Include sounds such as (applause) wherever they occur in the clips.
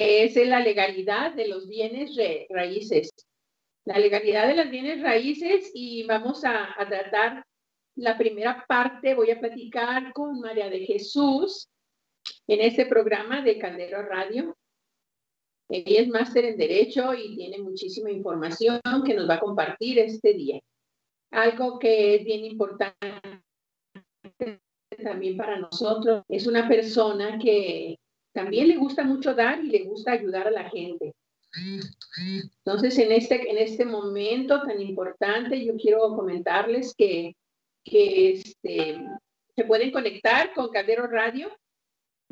es la legalidad de los bienes raíces. La legalidad de los bienes raíces y vamos a, a tratar la primera parte, voy a platicar con María de Jesús en este programa de Caldero Radio. Ella es máster en Derecho y tiene muchísima información que nos va a compartir este día. Algo que es bien importante también para nosotros es una persona que también le gusta mucho dar y le gusta ayudar a la gente. Entonces, en este, en este momento tan importante, yo quiero comentarles que, que este, se pueden conectar con Caldero Radio,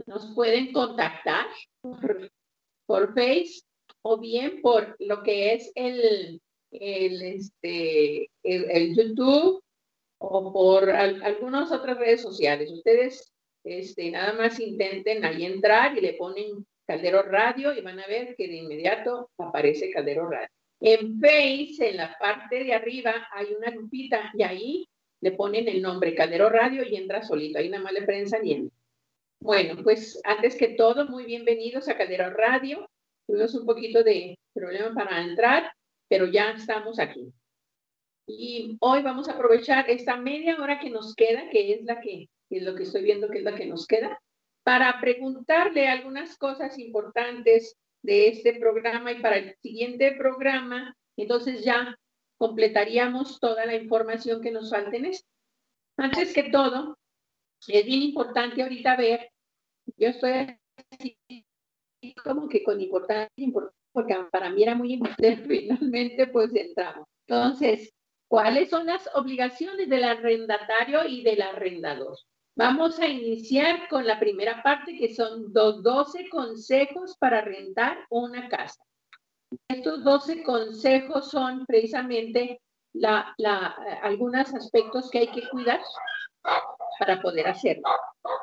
nos pueden contactar por, Face o bien por lo que es el, el, este, el, YouTube o por algunas otras redes sociales. Ustedes este, nada más intenten ahí entrar y le ponen Caldero Radio y van a ver que de inmediato aparece Caldero Radio. En Face, en la parte de arriba, hay una lupita y ahí le ponen el nombre Caldero Radio y entra solito. Ahí nada más le prensan y entra. Bueno, pues antes que todo, muy bienvenidos a Caldero Radio. Tuvimos un poquito de problema para entrar, pero ya estamos aquí. Y hoy vamos a aprovechar esta media hora que nos queda, que es la que, que es lo que estoy viendo que es la que nos queda, para preguntarle algunas cosas importantes de este programa y para el siguiente programa, entonces ya completaríamos toda la información que nos falta en esto. Antes que todo, es bien importante ahorita ver, yo estoy así como que con importancia, porque para mí era muy importante, (laughs) finalmente pues entramos. Entonces, ¿cuáles son las obligaciones del arrendatario y del arrendador? Vamos a iniciar con la primera parte que son los 12 consejos para rentar una casa. Estos 12 consejos son precisamente la, algunos aspectos que hay que cuidar para poder hacerlo.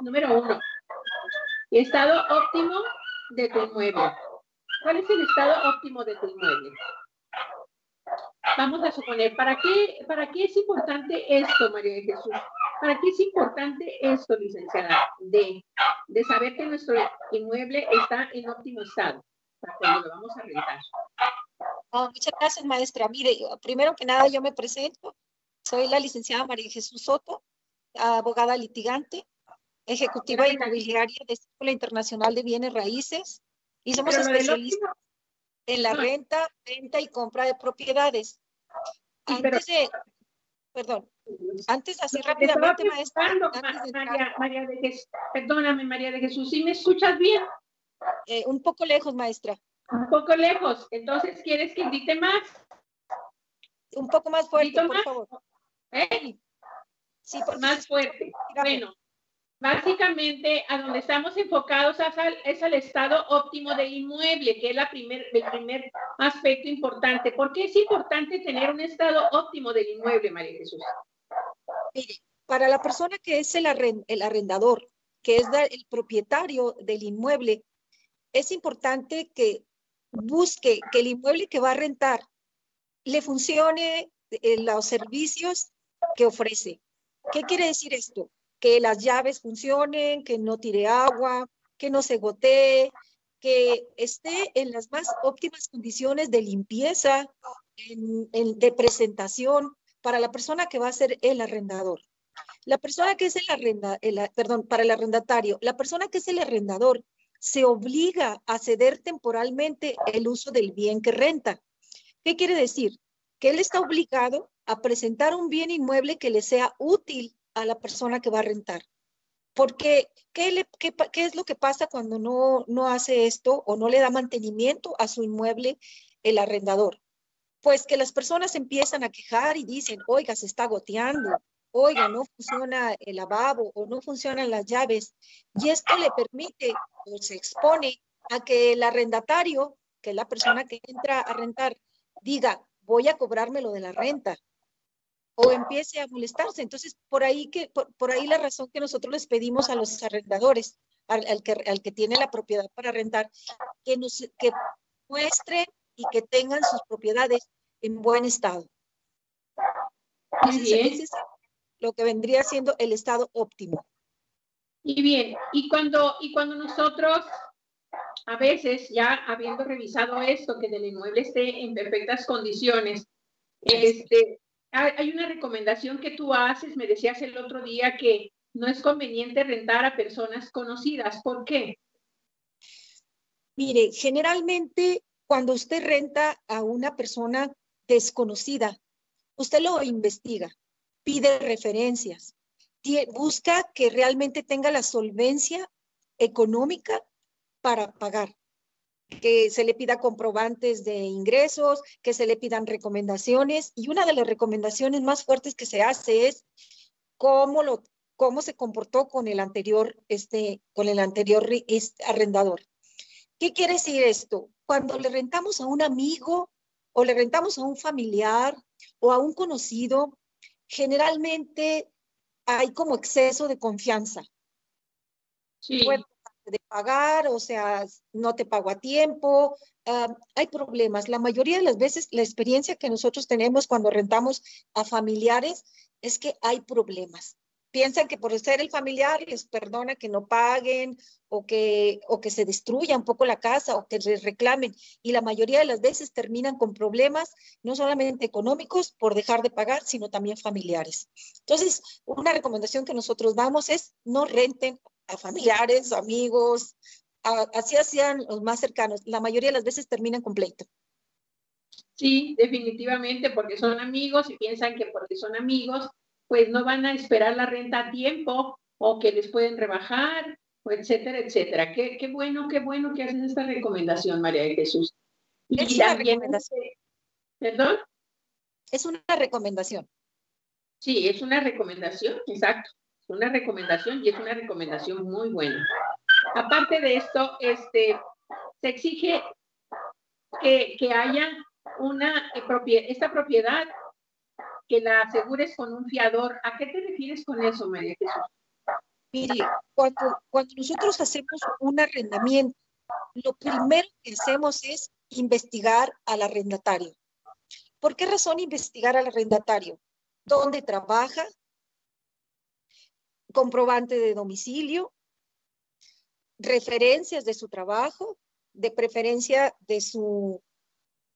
Número uno, estado óptimo de tu inmueble. ¿Cuál es el estado óptimo de tu inmueble? Vamos a suponer, ¿para qué, ¿para qué es importante esto, María de Jesús? ¿Para qué es importante esto, licenciada? De, de saber que nuestro inmueble está en óptimo estado para cuando lo vamos a rentar. Oh, muchas gracias, maestra. Mire, primero que nada yo me presento. Soy la licenciada María Jesús Soto, abogada litigante, ejecutiva inmobiliaria de Escuela Internacional de Bienes Raíces y somos especialistas en la renta, venta y compra de propiedades. Antes de, perdón, antes así rápidamente, maestra. María, de Jesús, perdóname, María de Jesús, ¿sí me escuchas bien? Eh, un poco lejos, maestra. Un poco lejos. Entonces, ¿quieres que invite más? Un poco más fuerte, por favor. ¿Eh? Sí, por más fuerte. Bueno, básicamente a donde estamos enfocados es al, estado óptimo del inmueble, que es la primer, el primer aspecto importante. ¿Por qué es importante tener un estado óptimo del inmueble, María Jesús? Mire, para la persona que es el, el arrendador, que es el propietario del inmueble, es importante que busque que el inmueble que va a rentar le funcione eh, los servicios que ofrece. ¿Qué quiere decir esto? Que las llaves funcionen, que no tire agua, que no se gotee, que esté en las más óptimas condiciones de limpieza, de presentación para la persona que va a ser el arrendador. La persona que es el arrenda, perdón, para el arrendatario, la persona que es el arrendador se obliga a ceder temporalmente el uso del bien que renta. ¿Qué quiere decir? Que él está obligado a presentar un bien inmueble que le sea útil a la persona que va a rentar. Porque, ¿qué, es lo que pasa cuando no, no hace esto o no le da mantenimiento a su inmueble el arrendador? Pues que las personas empiezan a quejar y dicen, oiga, se está goteando, oiga, no funciona el lavabo o no funcionan las llaves. Y esto le permite o se expone a que el arrendatario, que es la persona que entra a rentar, diga, voy a cobrármelo de la renta o empiece a molestarse. Entonces, por ahí, que, por, ahí la razón que nosotros les pedimos a los arrendadores, al, que, al que tiene la propiedad para rentar, que, nos, que muestren y que tengan sus propiedades en buen estado. es lo que vendría siendo el estado óptimo. Y bien, y cuando, y cuando nosotros a veces, ya habiendo revisado esto, que el inmueble esté en perfectas condiciones, este, hay una recomendación que tú haces, me decías el otro día que no es conveniente rentar a personas conocidas. ¿Por qué? Mire, generalmente cuando usted renta a una persona desconocida, usted lo investiga, pide referencias, busca que realmente tenga la solvencia económica para pagar, que se le pida comprobantes de ingresos, que se le pidan recomendaciones y una de las recomendaciones más fuertes que se hace es cómo lo cómo se comportó con el anterior este con el anterior arrendador. ¿Qué quiere decir esto? Cuando le rentamos a un amigo o le rentamos a un familiar o a un conocido, generalmente hay como exceso de confianza. Sí. De pagar, o sea, no te pago a tiempo, ah, hay problemas. La mayoría de las veces la experiencia que nosotros tenemos cuando rentamos a familiares es que hay problemas piensan que por ser el familiar les perdona que no paguen o que, o que se destruya un poco la casa o que les reclamen. Y la mayoría de las veces terminan con problemas, no solamente económicos por dejar de pagar, sino también familiares. Entonces, una recomendación que nosotros damos es no renten a familiares amigos, así hacían los más cercanos. La mayoría de las veces terminan con pleito. Sí, definitivamente, porque son amigos y piensan que porque son amigos pues no van a esperar la renta a tiempo o que les pueden rebajar, o etcétera, etcétera. Qué, qué bueno, qué bueno que haces esta recomendación, María de Jesús. Y es una recomendación. ¿Perdón? Es una recomendación. Sí, es una recomendación, exacto. Una recomendación y es una recomendación muy buena. Aparte de esto, este, se exige que, que haya una eh, esta propiedad que la asegures con un fiador. ¿A qué te refieres con eso, María Jesús? Mire, cuando, cuando nosotros hacemos un arrendamiento, lo primero que hacemos es investigar al arrendatario. ¿Por qué razón investigar al arrendatario? ¿Dónde trabaja? Comprobante de domicilio, referencias de su trabajo, de preferencia de su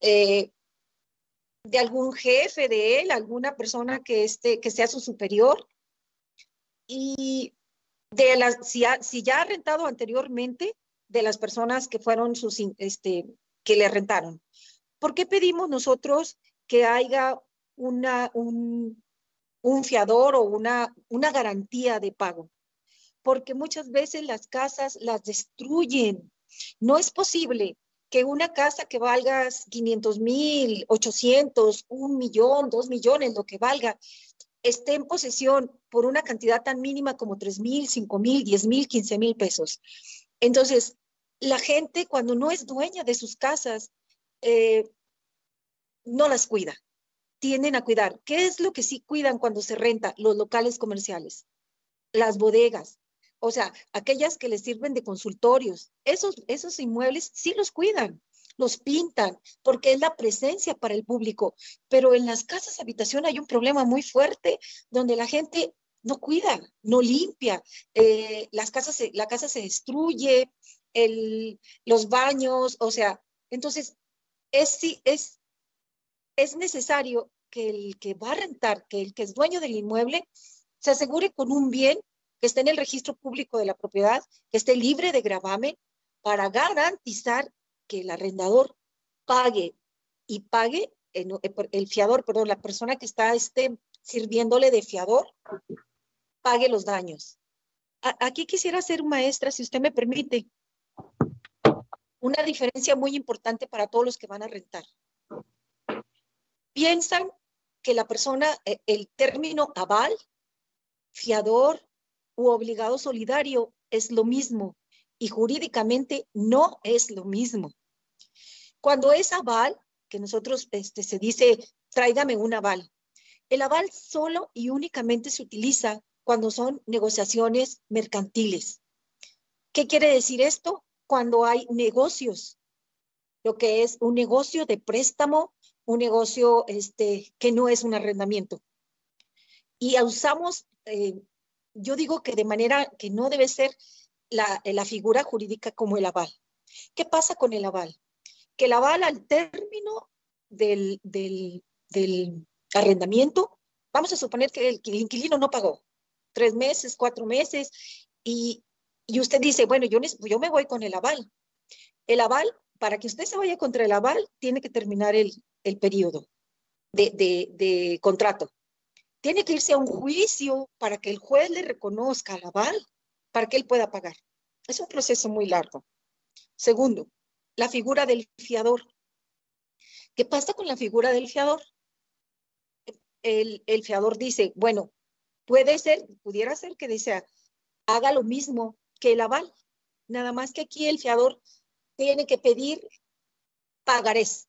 eh, de algún jefe de él, alguna persona que, esté, que sea su superior. Y de las, si, si ya ha rentado anteriormente, de las personas que fueron sus, este, que le rentaron. ¿Por qué pedimos nosotros que haya una, un, un fiador o una, una garantía de pago? Porque muchas veces las casas las destruyen. No es posible que una casa que valga 500 mil, 800, un millón, dos millones, lo que valga, esté en posesión por una cantidad tan mínima como 3 mil, 5 mil, 10 mil, 15 mil pesos. Entonces, la gente cuando no es dueña de sus casas, eh, no las cuida, tienden a cuidar. ¿Qué es lo que sí cuidan cuando se renta? Los locales comerciales, las bodegas, o sea, aquellas que les sirven de consultorios, esos, esos inmuebles sí los cuidan, los pintan, porque es la presencia para el público. Pero en las casas habitación hay un problema muy fuerte donde la gente no cuida, no limpia, eh, las casas la casa se destruye, el, los baños, o sea, entonces es, es, es necesario que el que va a rentar, que el que es dueño del inmueble, se asegure con un bien que esté en el registro público de la propiedad, que esté libre de gravamen para garantizar que el arrendador pague y pague el, el fiador, perdón, la persona que está este, sirviéndole de fiador, pague los daños. aquí quisiera ser maestra, si usted me permite, una diferencia muy importante para todos los que van a rentar. Piensan que la persona, eh, el término aval, fiador, u obligado solidario es lo mismo y jurídicamente no es lo mismo. Cuando es aval, que nosotros este, se dice, tráigame un aval. El aval solo y únicamente se utiliza cuando son negociaciones mercantiles. ¿Qué quiere decir esto? Cuando hay negocios, lo que es un negocio de préstamo, un negocio este, que no es un arrendamiento. Y usamos eh, yo digo que de manera que no debe ser la, la figura jurídica como el aval. ¿Qué pasa con el aval? Que el aval al término del, arrendamiento, vamos a suponer que el, inquilino no pagó tres meses, cuatro meses, y, usted dice, bueno, yo, yo me voy con el aval. El aval, para que usted se vaya contra el aval, tiene que terminar el, periodo de, de contrato. Tiene que irse a un juicio para que el juez le reconozca el aval, para que él pueda pagar. Es un proceso muy largo. Segundo, la figura del fiador. ¿Qué pasa con la figura del fiador? El, fiador dice, bueno, puede ser, pudiera ser que dice, haga lo mismo que el aval, nada más que aquí el fiador tiene que pedir pagarés,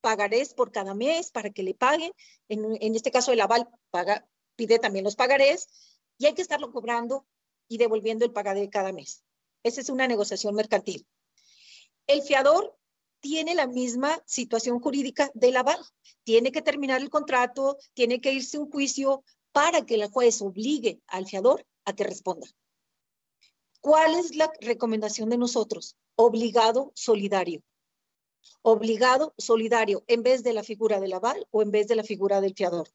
pagarés por cada mes para que le paguen. En, este caso el aval pide también los pagarés y hay que estarlo cobrando y devolviendo el pagaré cada mes. Esa es una negociación mercantil. El fiador tiene la misma situación jurídica del aval. Tiene que terminar el contrato, tiene que irse un juicio para que el juez obligue al fiador a que responda. ¿Cuál es la recomendación de nosotros? Obligado solidario. Obligado solidario en vez de la figura del aval o en vez de la figura del fiador.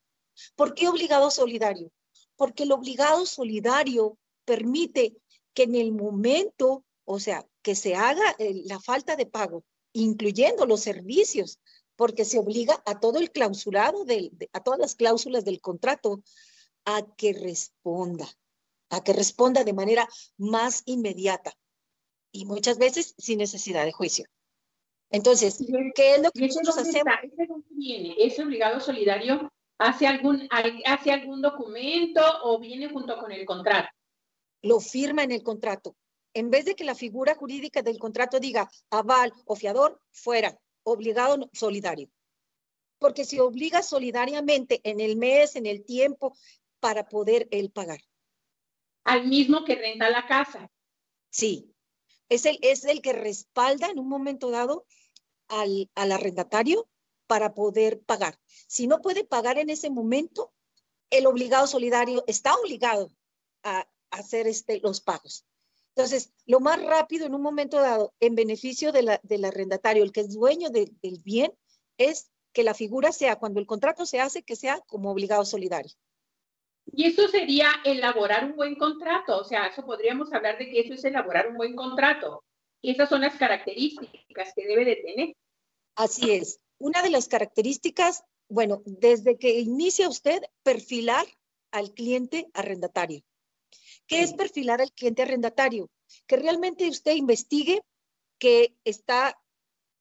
¿Por qué obligado solidario? Porque el obligado solidario permite que en el momento, o sea, que se haga eh, la falta de pago, incluyendo los servicios, porque se obliga a todo el clausurado, a todas las cláusulas del contrato, a que responda, a que responda de manera más inmediata y muchas veces sin necesidad de juicio. Entonces, ¿qué es lo que nosotros hacemos? viene? ¿Es obligado solidario? ¿Hace algún, ¿Hace algún documento o viene junto con el contrato? lo firma en el contrato. En vez de que la figura jurídica del contrato diga aval o fiador, fuera, obligado solidario. Porque se obliga solidariamente en el mes, en el tiempo, para poder él pagar. Al mismo que renta la casa. Sí, es el, es el que respalda en un momento dado al, al arrendatario para poder pagar. Si no puede pagar en ese momento, el obligado solidario está obligado a, hacer este, los pagos. Entonces, lo más rápido en un momento dado, en beneficio de la, del arrendatario, el que es dueño del bien, es que la figura sea, cuando el contrato se hace, que sea como obligado solidario. Y eso sería elaborar un buen contrato, o sea, eso podríamos hablar de que eso es elaborar un buen contrato. Y esas son las características que debe de tener. Así es. Una de las características, bueno, desde que inicia usted, perfilar al cliente arrendatario. ¿Qué es perfilar al cliente arrendatario? Que realmente usted investigue que está,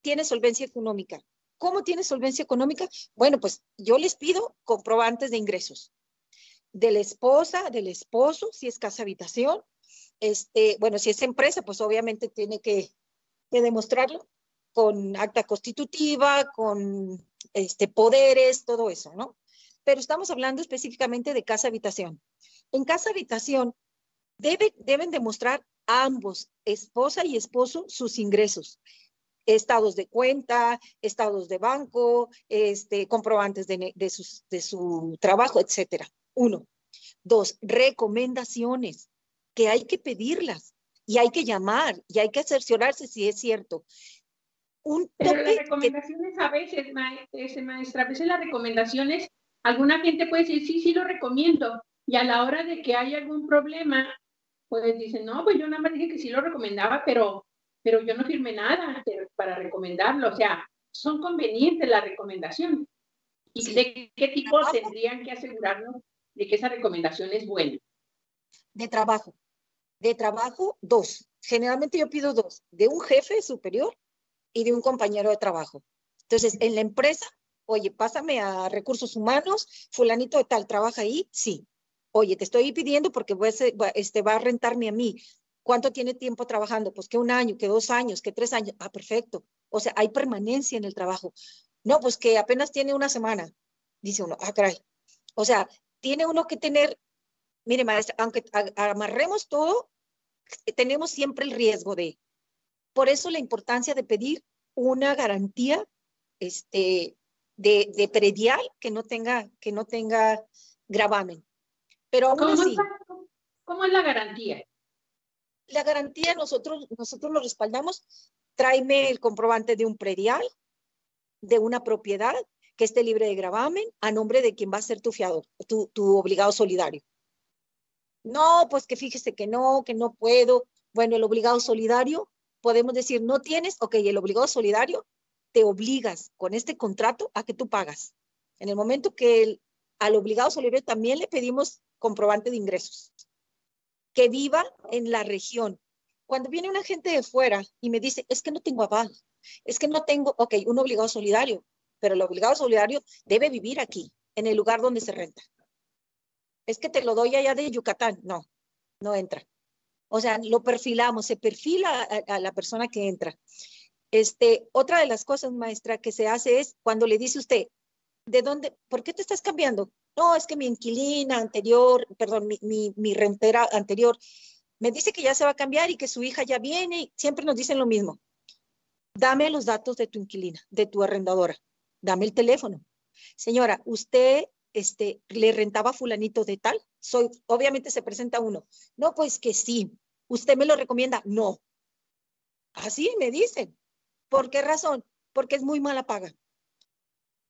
tiene solvencia económica. ¿Cómo tiene solvencia económica? Bueno, pues yo les pido comprobantes de ingresos de la esposa, del esposo, si es casa habitación. Este, bueno, si es empresa, pues obviamente tiene que, demostrarlo con acta constitutiva, con este, poderes, todo eso, ¿no? Pero estamos hablando específicamente de casa habitación. En casa habitación, deben demostrar ambos, esposa y esposo, sus ingresos. Estados de cuenta, estados de banco, este, comprobantes de, de su trabajo, etcétera. Uno. Dos, recomendaciones, que hay que pedirlas y hay que llamar y hay que cerciorarse si es cierto. Un Pero las recomendaciones a veces, maestra, a veces las recomendaciones, alguna gente puede decir, sí, sí lo recomiendo, y a la hora de que hay algún problema, pues dicen, no, pues yo nada más dije que sí lo recomendaba, pero, pero yo no firmé nada para recomendarlo. O sea, son convenientes las recomendaciones. ¿Y de qué tipo tendrían que asegurarnos de que esa recomendación es buena? De trabajo. De trabajo, dos. Generalmente yo pido dos, de un jefe superior y de un compañero de trabajo. Entonces, en la empresa, oye, pásame a recursos humanos, fulanito de tal, ¿trabaja ahí? Sí. Oye, te estoy pidiendo porque este, va a rentarme a mí. ¿Cuánto tiene tiempo trabajando? Pues que un año, que dos años, que tres años. Ah, perfecto. O sea, hay permanencia en el trabajo. No, pues que apenas tiene una semana. Dice uno, ah, caray. O sea, tiene uno que tener, mire, maestra, aunque amarremos todo, tenemos siempre el riesgo de. Por eso la importancia de pedir una garantía este, de, de predial que no tenga, que no tenga gravamen. Pero ¿Cómo, Es la, ¿Cómo es la garantía? La garantía nosotros, nosotros lo respaldamos. Tráeme el comprobante de un predial, de una propiedad que esté libre de gravamen a nombre de quien va a ser tu fiador, tu, obligado solidario. No, pues que fíjese que no, que no puedo. Bueno, el obligado solidario, podemos decir, no tienes, ok, el obligado solidario te obligas con este contrato a que tú pagas. En el momento que al obligado solidario también le pedimos comprobante de ingresos, que viva en la región. Cuando viene una gente de fuera y me dice, es que no tengo aval, es que no tengo, ok, un obligado solidario, pero el obligado solidario debe vivir aquí, en el lugar donde se renta. Es que te lo doy allá de Yucatán. No, no entra. O sea, lo perfilamos, se perfila a, la persona que entra. Este, otra de las cosas, maestra, que se hace es cuando le dice usted, ¿de dónde, por qué te estás cambiando? No, es que mi inquilina anterior, perdón, mi, mi, mi rentera anterior, me dice que ya se va a cambiar y que su hija ya viene y siempre nos dicen lo mismo. Dame los datos de tu inquilina, de tu arrendadora. Dame el teléfono. Señora, usted este, le rentaba a fulanito de tal. Soy, obviamente se presenta uno. No, pues que sí. ¿Usted me lo recomienda? No. Así me dicen. ¿Por qué razón? Porque es muy mala paga.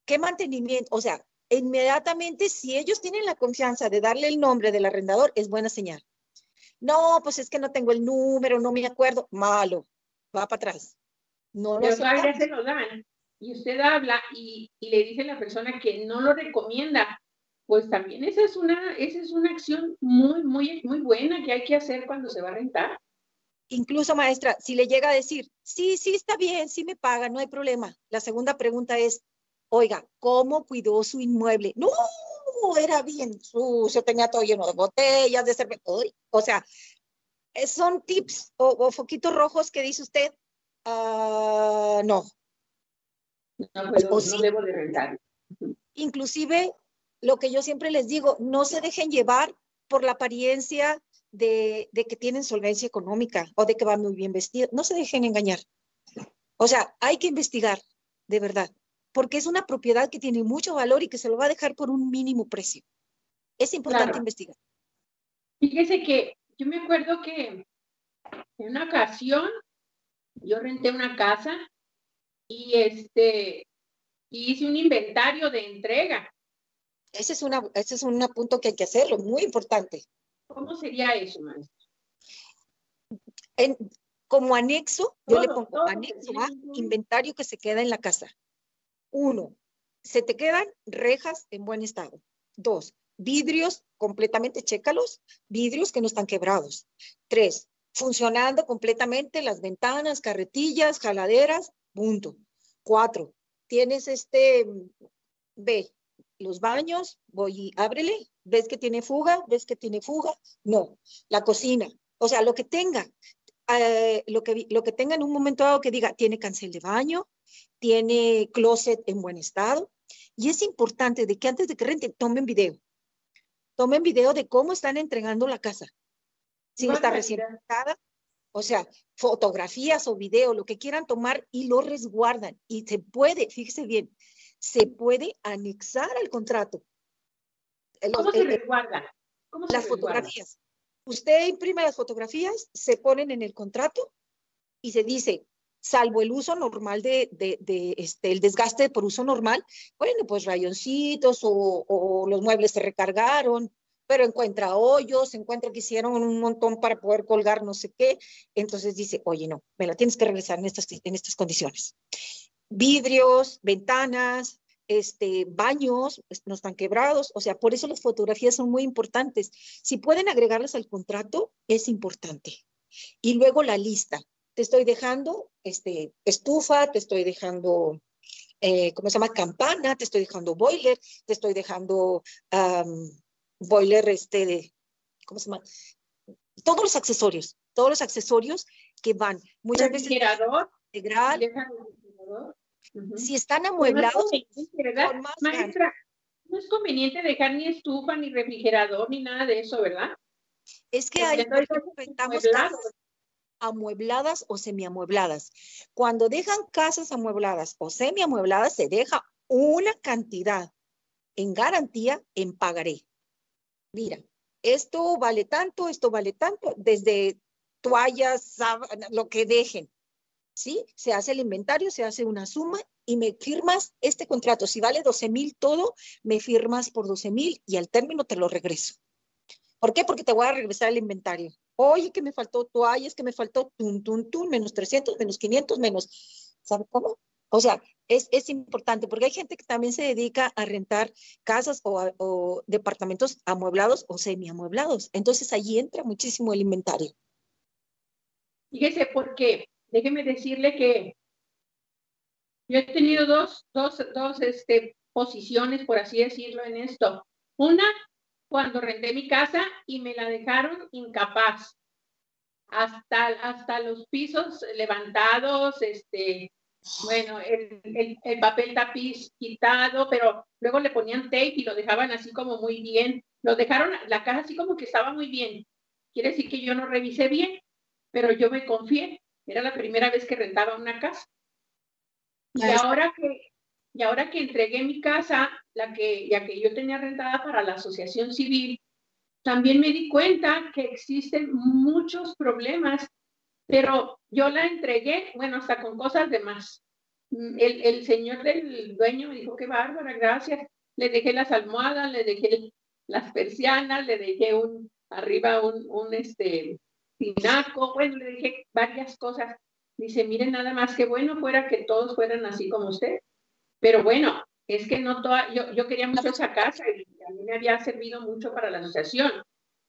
¿Qué mantenimiento? O sea, inmediatamente si ellos tienen la confianza de darle el nombre del arrendador, es buena señal. No, pues es que no tengo el número, no me acuerdo. Malo, va para atrás. No Pero todavía se lo dan. Y usted habla y, y, le dice a la persona que no lo recomienda. Pues también esa es una, esa es una acción muy, muy, muy buena que hay que hacer cuando se va a rentar incluso maestra, si le llega a decir, sí, sí, está bien, sí me paga, no hay problema. La segunda pregunta es, oiga, ¿cómo cuidó su inmueble? No, era bien sucio, tenía todo lleno de botellas, de cerveza. O sea, eh, son tips o, foquitos rojos que dice usted, uh, no. No, no debo de rentar. Inclusive, lo que yo siempre les digo, no se dejen llevar por la apariencia de, que tienen solvencia económica o de que van muy bien vestidos. No se dejen engañar. O sea, hay que investigar, de verdad, porque es una propiedad que tiene mucho valor y que se lo va a dejar por un mínimo precio. Es importante investigar. Fíjese que yo me acuerdo que en una ocasión yo renté una casa y este hice un inventario de entrega. Ese es, una, ese es un punto que hay que hacerlo, muy importante. ¿Cómo sería eso, maestro? En, como anexo, yo le pongo anexo a inventario que se queda en la casa. Uno, se te quedan rejas en buen estado. Dos, vidrios completamente, chécalos, vidrios que no están quebrados. Tres, funcionando completamente las ventanas, carretillas, jaladeras, punto. Cuatro, tienes este, ve, los baños, voy y ábrele, ves que tiene fuga, ves que tiene fuga, no, la cocina, o sea, lo que tenga, eh, lo, que, lo que tenga en un momento dado que diga, tiene cancel de baño, tiene closet en buen estado, y es importante de que antes de que renten, tomen video, tomen video de cómo están entregando la casa, si está recién rentada, o sea, fotografías o video, lo que quieran tomar y lo resguardan. Y se puede, fíjese bien, se puede anexar al contrato. ¿Cómo se resguarda? ¿Cómo las fotografías. Usted imprime las fotografías, se ponen en el contrato y se dice, salvo el uso normal de, de, de, este, el desgaste por uso normal, bueno, pues rayoncitos o, o, los muebles se recargaron, pero encuentra hoyos, encuentra que hicieron un montón para poder colgar no sé qué, entonces dice, oye, no, me la tienes que regresar en estas, en estas condiciones vidrios, ventanas, este, baños pues, no están quebrados, o sea, por eso las fotografías son muy importantes. Si pueden agregarlas al contrato, es importante. Y luego la lista. Te estoy dejando este, estufa, te estoy dejando, eh, ¿cómo se llama? Campana, te estoy dejando boiler, te estoy dejando boiler, este, de, ¿cómo se llama? Todos los accesorios, todos los accesorios que van. Muchas veces. Integral. Si están amueblados, ¿verdad? Maestra, no es conveniente dejar ni estufa, ni refrigerador, ni nada de eso, ¿verdad? Es que hay rentamos casas amuebladas o semiamuebladas. Cuando dejan casas amuebladas o semiamuebladas, se deja una cantidad en garantía en pagaré. Mira, esto vale tanto, esto vale tanto, desde toallas, lo que dejen. ¿Sí? Se hace el inventario, se hace una suma y me firmas este contrato. Si vale 12 mil todo, me firmas por 12 mil y al término te lo regreso. ¿Por qué? Porque te voy a regresar el inventario. Oye, que me faltó toallas, que me faltó tun, tun, tun, menos 300, menos 500, menos, ¿sabe cómo? O sea, es, es, importante porque hay gente que también se dedica a rentar casas o, o departamentos amueblados o semiamueblados. Entonces allí entra muchísimo el inventario. Fíjese, porque déjeme decirle que yo he tenido dos, dos, dos este, posiciones, por así decirlo, en esto. Una, cuando renté mi casa y me la dejaron incapaz. Hasta, hasta los pisos levantados, este, bueno, el, el, papel tapiz quitado, pero luego le ponían tape y lo dejaban así como muy bien. Lo dejaron, la casa así como que estaba muy bien. Quiere decir que yo no revisé bien, pero yo me confié. Era la primera vez que rentaba una casa. Y ahora que, y ahora que entregué mi casa, la que, ya que yo tenía rentada para la asociación civil, también me di cuenta que existen muchos problemas, pero yo la entregué, bueno, hasta con cosas de más. El, el señor del dueño me dijo, qué bárbara, gracias. Le dejé las almohadas, le dejé las persianas, le dejé un, arriba un, un este, tinaco, bueno, le dejé varias cosas. Dice, miren nada más, que bueno fuera que todos fueran así como usted. Pero bueno, es que no toda, yo, yo quería mucho esa casa y a mí me había servido mucho para la asociación.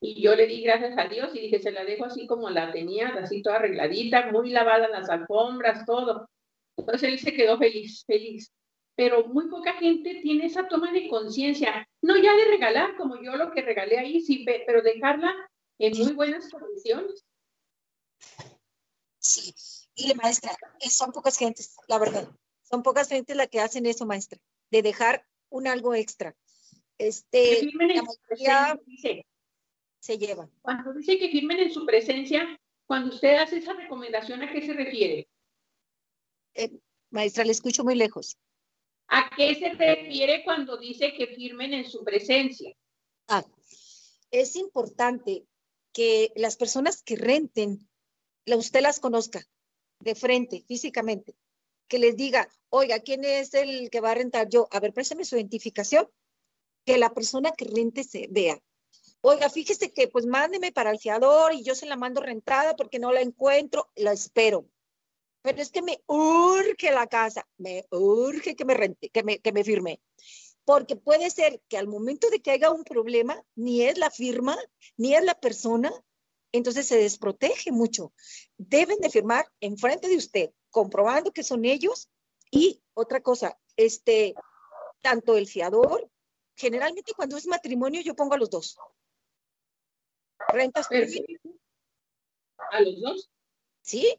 Y yo le di gracias a Dios y dije, se la dejo así como la tenía, así toda arregladita, muy lavada las alfombras, todo. Entonces él se quedó feliz, feliz. Pero muy poca gente tiene esa toma de conciencia. No ya de regalar, como yo lo que regalé ahí, sí, pero dejarla en muy buenas condiciones. Sí, y maestra, son pocas gentes, la verdad. Son pocas gentes las que hacen eso, maestra, de dejar un algo extra. Este, la mayoría se lleva. Cuando dice que firmen en su presencia, cuando usted hace esa recomendación, ¿a qué se refiere? Eh, maestra, le escucho muy lejos. ¿A qué se refiere cuando dice que firmen en su presencia? Ah, es importante que las personas que renten, usted las conozca de frente, físicamente, que les diga, oiga, ¿quién es el que va a rentar? Yo, a ver, préstame su identificación, que la persona que rente se vea. Oiga, fíjese que pues mándeme para el fiador y yo se la mando rentada porque no la encuentro, la espero. Pero es que me urge la casa, me urge que me rente, que me, que me firme. Porque puede ser que al momento de que haya un problema, ni es la firma, ni es la persona, entonces se desprotege mucho. Deben de firmar enfrente de usted, comprobando que son ellos. Y otra cosa, este, tanto el fiador, generalmente cuando es matrimonio yo pongo a los dos. ¿Rentas ¿A los dos? Sí,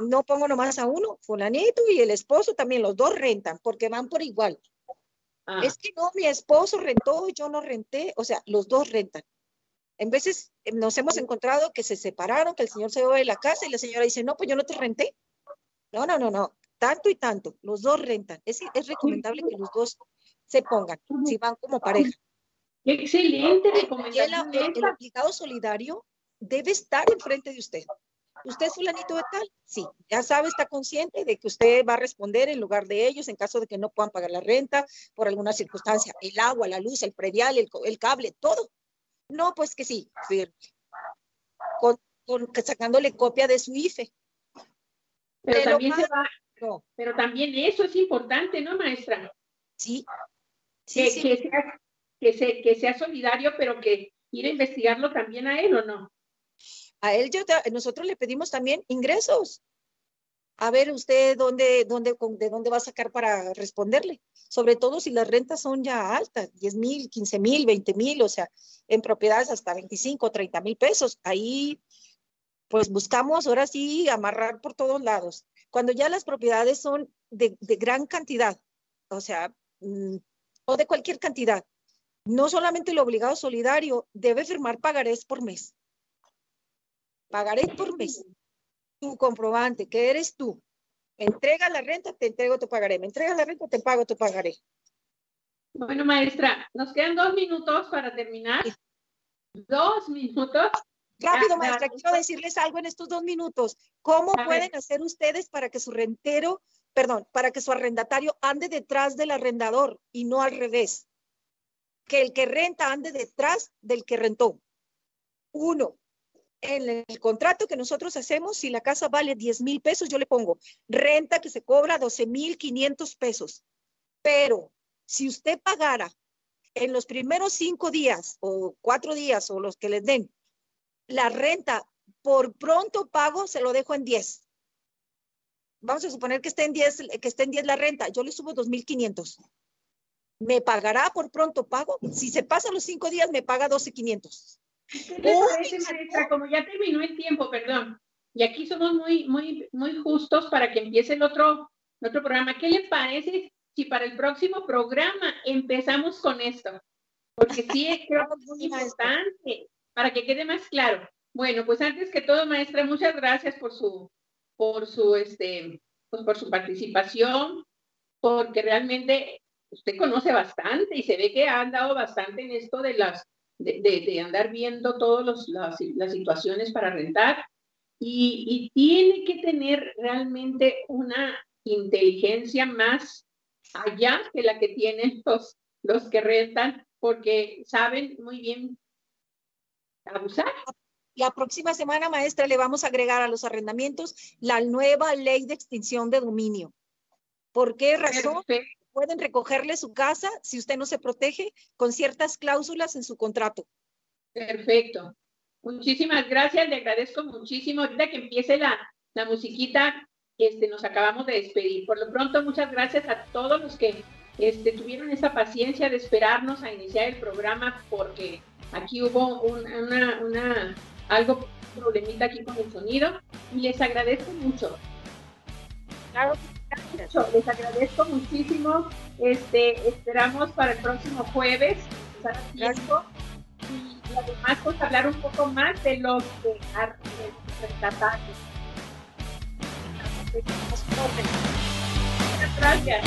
no pongo nomás a uno, fulanito y el esposo también, los dos rentan porque van por igual. Ah. Es que no, mi esposo rentó, yo no renté, o sea, los dos rentan. En veces eh, nos hemos encontrado que se separaron, que el señor se va de la casa y la señora dice, no, pues yo no te renté. No, no, no, no, tanto y tanto, los dos rentan. Es, es recomendable que los dos se pongan, si van como pareja. Excelente recomendación. El, el, aplicado solidario debe estar enfrente de usted. ¿Usted es fulanito de tal? Sí, ya sabe, está consciente de que usted va a responder en lugar de ellos en caso de que no puedan pagar la renta por alguna circunstancia, el agua, la luz, el predial, el, el cable, todo. No, pues que sí, con, sacándole copia de su IFE. Pero, también pero también eso es importante, ¿no, maestra? Sí. que, sea, que, que sea solidario, pero que ir a investigarlo también a él o no. A él yo, nosotros le pedimos también ingresos. A ver usted dónde, dónde, de dónde va a sacar para responderle. Sobre todo si las rentas son ya altas, 10 mil, 15 mil, 20 mil, o sea, en propiedades hasta 25, 30 mil pesos. Ahí, pues buscamos ahora sí amarrar por todos lados. Cuando ya las propiedades son de, gran cantidad, o sea, mm, o de cualquier cantidad, no solamente el obligado solidario debe firmar pagarés por mes. Pagaré por mes. Tu comprobante, que eres tú. Entrega la renta, te entrego tu pagaré. Me entrega la renta, te pago tu pagaré. Bueno, maestra, nos quedan dos minutos para terminar. Dos minutos. Rápido, maestra, quiero decirles algo en estos dos minutos. ¿Cómo pueden hacer ustedes para que su rentero, perdón, para que su arrendatario ande detrás del arrendador y no al revés? Que el que renta ande detrás del que rentó. Uno, en el contrato que nosotros hacemos, si la casa vale 10 mil pesos, yo le pongo renta que se cobra 12 mil 500 pesos. Pero si usted pagara en los primeros cinco días o cuatro días o los que les den la renta por pronto pago, se lo dejo en 10. Vamos a suponer que esté en 10, que esté en 10 la renta, yo le subo 2.500. ¿Me pagará por pronto pago? Si se pasan los cinco días, me paga 12.500. ¿Qué le parece, maestra? Como ya terminó el tiempo, perdón, y aquí somos muy, muy, muy justos para que empiece el otro, el otro programa. ¿Qué le parece si para el próximo programa empezamos con esto? Porque sí, (laughs) creo que es muy importante para que quede más claro. Bueno, pues antes que todo, maestra, muchas gracias por su, por su, este, pues por su participación, porque realmente usted conoce bastante y se ve que ha andado bastante en esto de las, de, de, andar viendo todas las, las, situaciones para rentar y, y tiene que tener realmente una inteligencia más allá que la que tienen (laughs) los, los que rentan, porque saben muy bien abusar. La próxima semana, maestra, le vamos a agregar a los arrendamientos la nueva ley de extinción de dominio. ¿Por qué razón? Pueden recogerle su casa si usted no se protege con ciertas cláusulas en su contrato. Perfecto. Muchísimas gracias, le agradezco muchísimo. Ahorita que empiece la, la musiquita, este, nos acabamos de despedir. Por lo pronto, muchas gracias a todos los que este, tuvieron esa paciencia de esperarnos a iniciar el programa porque Aquí hubo una, una, algo problemita aquí con el sonido y les agradezco mucho. Claro, les agradezco muchísimo. Este, esperamos para el próximo jueves estar a tiempo y, además pues hablar un poco más de los de, rescatados. Muchas gracias.